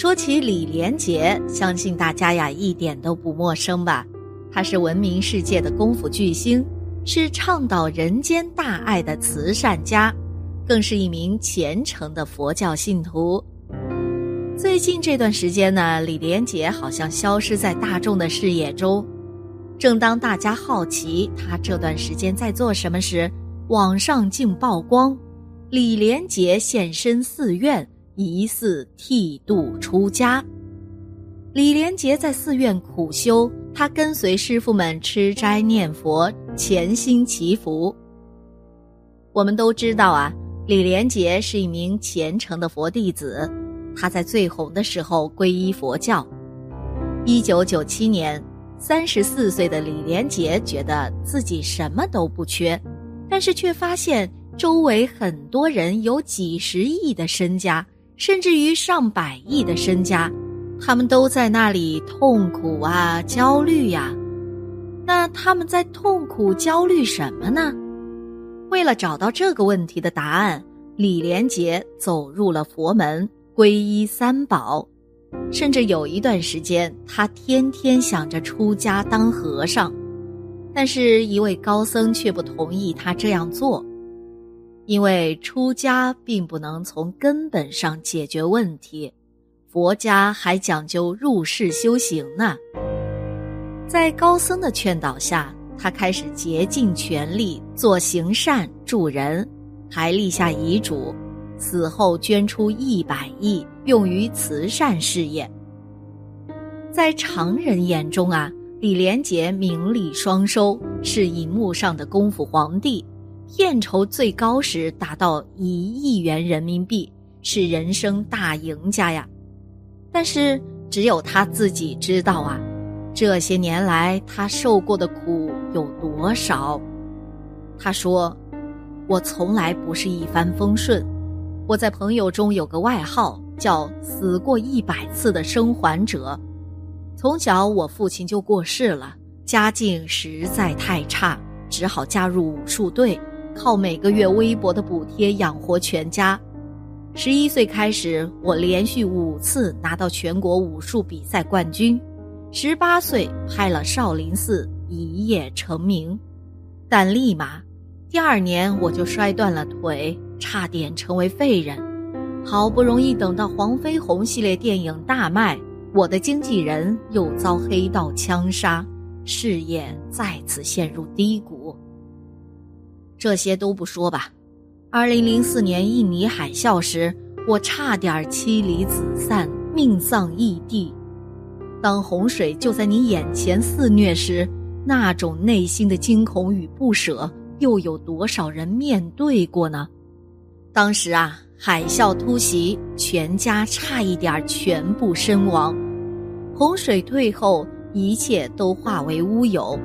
说起李连杰，相信大家呀一点都不陌生吧？他是闻名世界的功夫巨星，是倡导人间大爱的慈善家，更是一名虔诚的佛教信徒。最近这段时间呢，李连杰好像消失在大众的视野中。正当大家好奇他这段时间在做什么时，网上竟曝光李连杰现身寺院。疑似剃度出家，李连杰在寺院苦修，他跟随师傅们吃斋念佛，潜心祈福。我们都知道啊，李连杰是一名虔诚的佛弟子，他在最红的时候皈依佛教。一九九七年，三十四岁的李连杰觉得自己什么都不缺，但是却发现周围很多人有几十亿的身家。甚至于上百亿的身家，他们都在那里痛苦啊、焦虑呀。那他们在痛苦、焦虑什么呢？为了找到这个问题的答案，李连杰走入了佛门，皈依三宝，甚至有一段时间，他天天想着出家当和尚。但是，一位高僧却不同意他这样做。因为出家并不能从根本上解决问题，佛家还讲究入世修行呢。在高僧的劝导下，他开始竭尽全力做行善助人，还立下遗嘱，死后捐出一百亿用于慈善事业。在常人眼中啊，李连杰名利双收，是荧幕上的功夫皇帝。片酬最高时达到一亿元人民币，是人生大赢家呀。但是只有他自己知道啊，这些年来他受过的苦有多少。他说：“我从来不是一帆风顺，我在朋友中有个外号叫‘死过一百次的生还者’。从小我父亲就过世了，家境实在太差，只好加入武术队。”靠每个月微薄的补贴养活全家。十一岁开始，我连续五次拿到全国武术比赛冠军。十八岁拍了《少林寺》，一夜成名。但立马，第二年我就摔断了腿，差点成为废人。好不容易等到黄飞鸿系列电影大卖，我的经纪人又遭黑道枪杀，事业再次陷入低谷。这些都不说吧，二零零四年印尼海啸时，我差点妻离子散、命丧异地。当洪水就在你眼前肆虐时，那种内心的惊恐与不舍，又有多少人面对过呢？当时啊，海啸突袭，全家差一点全部身亡。洪水退后，一切都化为乌有，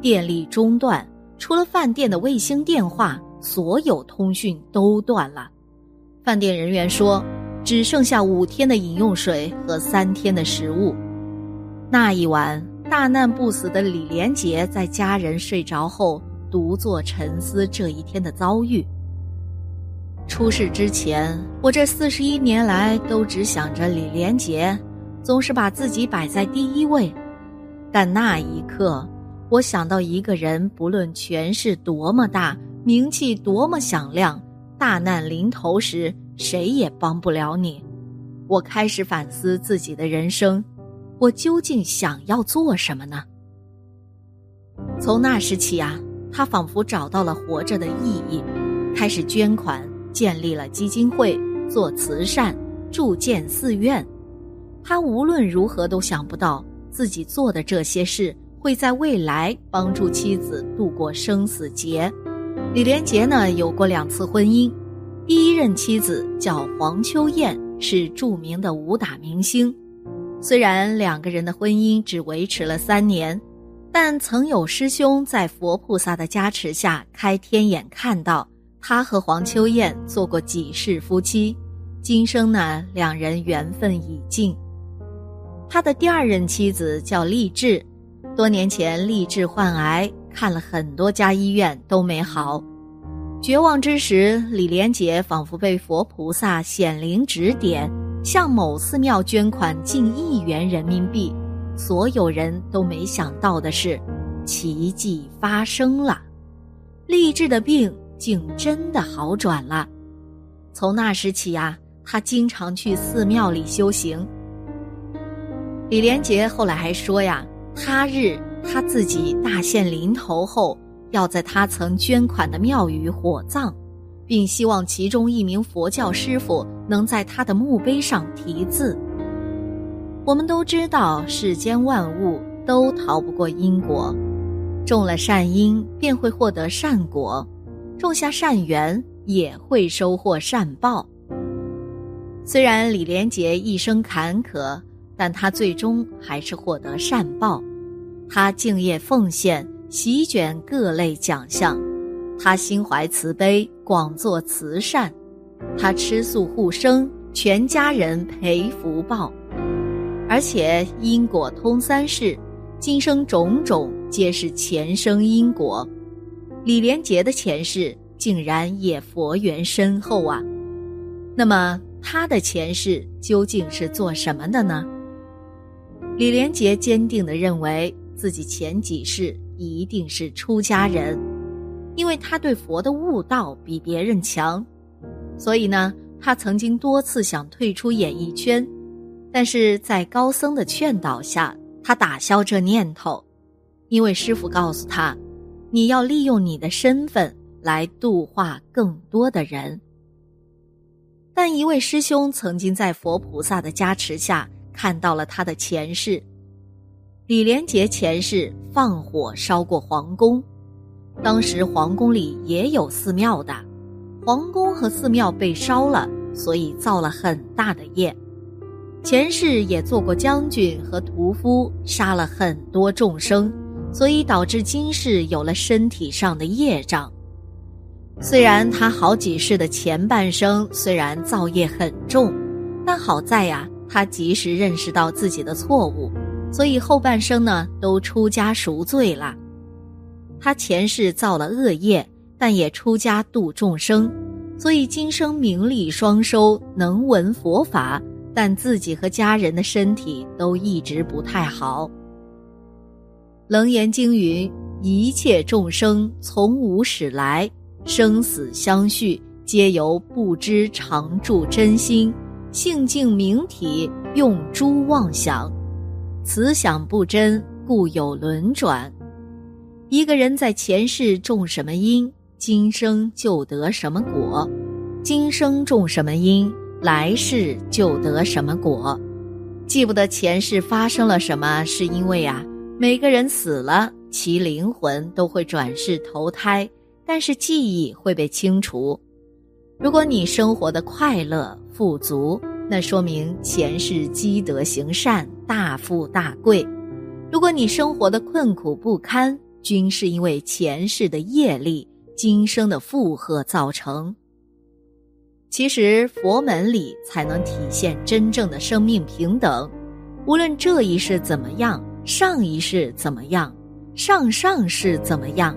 电力中断。除了饭店的卫星电话，所有通讯都断了。饭店人员说，只剩下五天的饮用水和三天的食物。那一晚，大难不死的李连杰在家人睡着后，独坐沉思这一天的遭遇。出事之前，我这四十一年来都只想着李连杰，总是把自己摆在第一位。但那一刻。我想到一个人，不论权势多么大，名气多么响亮，大难临头时，谁也帮不了你。我开始反思自己的人生，我究竟想要做什么呢？从那时起啊，他仿佛找到了活着的意义，开始捐款，建立了基金会，做慈善，住建寺院。他无论如何都想不到自己做的这些事。会在未来帮助妻子度过生死劫。李连杰呢有过两次婚姻，第一任妻子叫黄秋燕，是著名的武打明星。虽然两个人的婚姻只维持了三年，但曾有师兄在佛菩萨的加持下开天眼看到他和黄秋燕做过几世夫妻，今生呢两人缘分已尽。他的第二任妻子叫励志。多年前，立志患癌，看了很多家医院都没好。绝望之时，李连杰仿佛被佛菩萨显灵指点，向某寺庙捐款近亿元人民币。所有人都没想到的是，奇迹发生了，励志的病竟真的好转了。从那时起呀，他经常去寺庙里修行。李连杰后来还说呀，他日他自己大限临头后，要在他曾捐款的庙宇火葬，并希望其中一名佛教师傅能在他的墓碑上题字。我们都知道，世间万物都逃不过因果，种了善因便会获得善果，种下善缘也会收获善报。虽然李连杰一生坎坷，但他最终还是获得善报。他敬业奉献，席卷各类奖项；他心怀慈悲，广做慈善；他吃素护生，全家人陪福报。而且因果通三世，今生种种皆是前生因果。李连杰的前世竟然也佛缘深厚啊！那么他的前世究竟是做什么的呢？李连杰坚定地认为自己前几世一定是出家人，因为他对佛的悟道比别人强，所以呢，他曾经多次想退出演艺圈。但是在高僧的劝导下，他打消这念头，因为师傅告诉他：“你要利用你的身份来度化更多的人。”但一位师兄曾经在佛菩萨的加持下看到了他的前世。李连杰前世放火烧过皇宫，当时皇宫里也有寺庙的，皇宫和寺庙被烧了，所以造了很大的业。前世也做过将军和屠夫，杀了很多众生，所以导致今世有了身体上的业障。虽然他好几世的前半生虽然造业很重，但好在呀，他及时认识到自己的错误，所以后半生呢都出家赎罪了。他前世造了恶业，但也出家度众生，所以今生名利双收，能闻佛法。但自己和家人的身体都一直不太好。楞严经云：“一切众生从无始来，生死相续，皆由不知常住真心，性净明体，用诸妄想，此想不真，故有轮转。”一个人在前世种什么因，今生就得什么果；今生种什么因。来世就得什么果，记不得前世发生了什么，是因为啊，每个人死了，其灵魂都会转世投胎，但是记忆会被清除。如果你生活的快乐富足，那说明前世积德行善，大富大贵；如果你生活的困苦不堪，均是因为前世的业力、今生的负荷造成。其实佛门里才能体现真正的生命平等，无论这一世怎么样，上一世怎么样，上上世怎么样，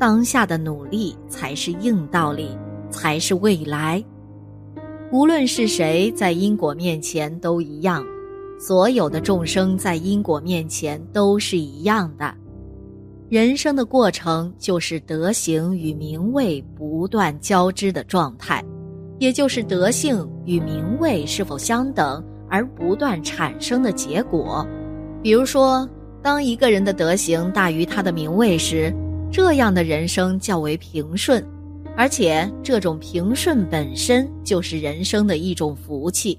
当下的努力才是硬道理，才是未来。无论是谁在因果面前都一样，所有的众生在因果面前都是一样的。人生的过程就是德行与名位不断交织的状态。也就是德性与名位是否相等而不断产生的结果。比如说，当一个人的德行大于他的名位时，这样的人生较为平顺，而且这种平顺本身就是人生的一种福气。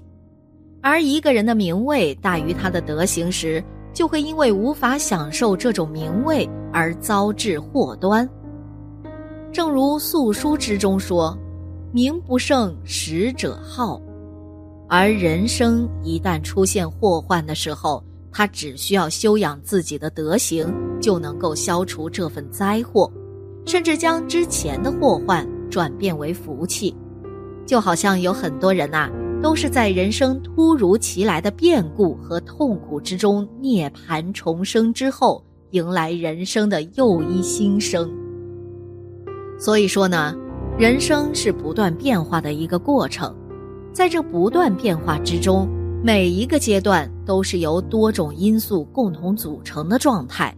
而一个人的名位大于他的德行时，就会因为无法享受这种名位而遭致祸端。正如素书之中说。名不胜实者好，而人生一旦出现祸患的时候，他只需要修养自己的德行，就能够消除这份灾祸，甚至将之前的祸患转变为福气。就好像有很多人呐，都是在人生突如其来的变故和痛苦之中涅槃重生之后，迎来人生的又一新生。所以说呢。人生是不断变化的一个过程，在这不断变化之中，每一个阶段都是由多种因素共同组成的状态，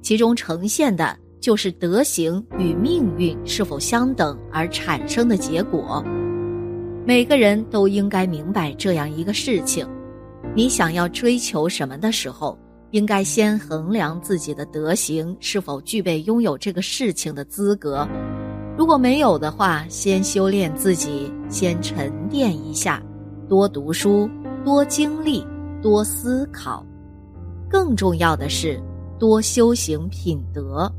其中呈现的就是德行与命运是否相等而产生的结果。每个人都应该明白这样一个事情：你想要追求什么的时候，应该先衡量自己的德行是否具备拥有这个事情的资格。如果没有的话，先修炼自己，先沉淀一下，多读书，多经历，多思考。更重要的是，多修行品德。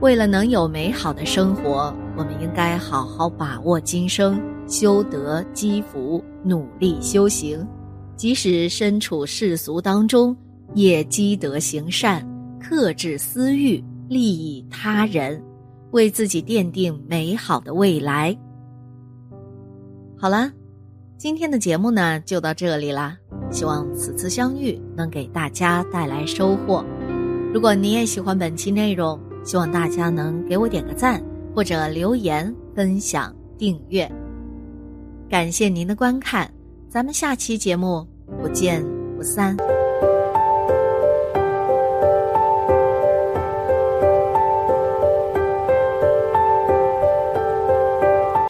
为了能有美好的生活，我们应该好好把握今生，修德积福，努力修行。即使身处世俗当中，也积德行善，克制私欲，利益他人。为自己奠定美好的未来。好了，今天的节目呢就到这里啦。希望此次相遇能给大家带来收获。如果你也喜欢本期内容，希望大家能给我点个赞，或者留言、分享、订阅。感谢您的观看，咱们下期节目不见不散。